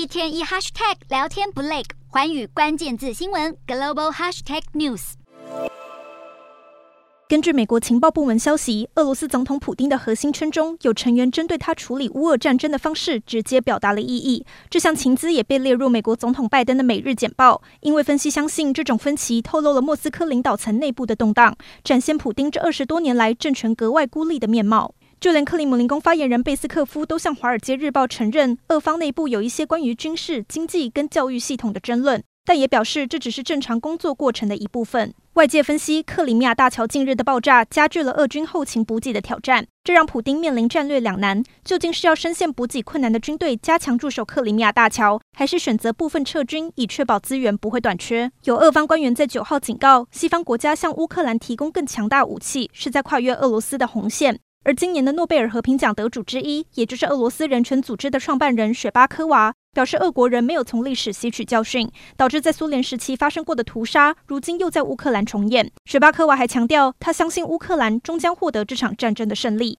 一天一 hashtag 聊天不累，环宇关键字新闻 global hashtag news。根据美国情报部门消息，俄罗斯总统普丁的核心圈中有成员针对他处理乌俄战争的方式直接表达了异议。这项情资也被列入美国总统拜登的每日简报，因为分析相信这种分歧透露了莫斯科领导层内部的动荡，展现普丁这二十多年来政权格外孤立的面貌。就连克里姆林宫发言人贝斯科夫都向《华尔街日报》承认，俄方内部有一些关于军事、经济跟教育系统的争论。但也表示，这只是正常工作过程的一部分。外界分析，克里米亚大桥近日的爆炸加剧了俄军后勤补给的挑战，这让普丁面临战略两难：究竟是要深陷补给困难的军队加强驻守克里米亚大桥，还是选择部分撤军以确保资源不会短缺？有俄方官员在九号警告，西方国家向乌克兰提供更强大武器，是在跨越俄罗斯的红线。而今年的诺贝尔和平奖得主之一，也就是俄罗斯人权组织的创办人雪巴科娃，表示俄国人没有从历史吸取教训，导致在苏联时期发生过的屠杀，如今又在乌克兰重演。雪巴科娃还强调，他相信乌克兰终将获得这场战争的胜利。